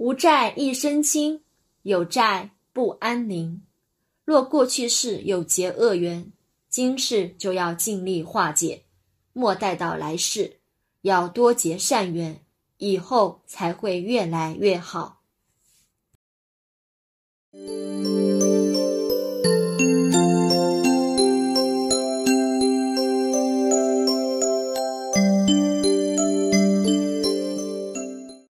无债一身轻，有债不安宁。若过去世有结恶缘，今世就要尽力化解。莫待到来世，要多结善缘，以后才会越来越好。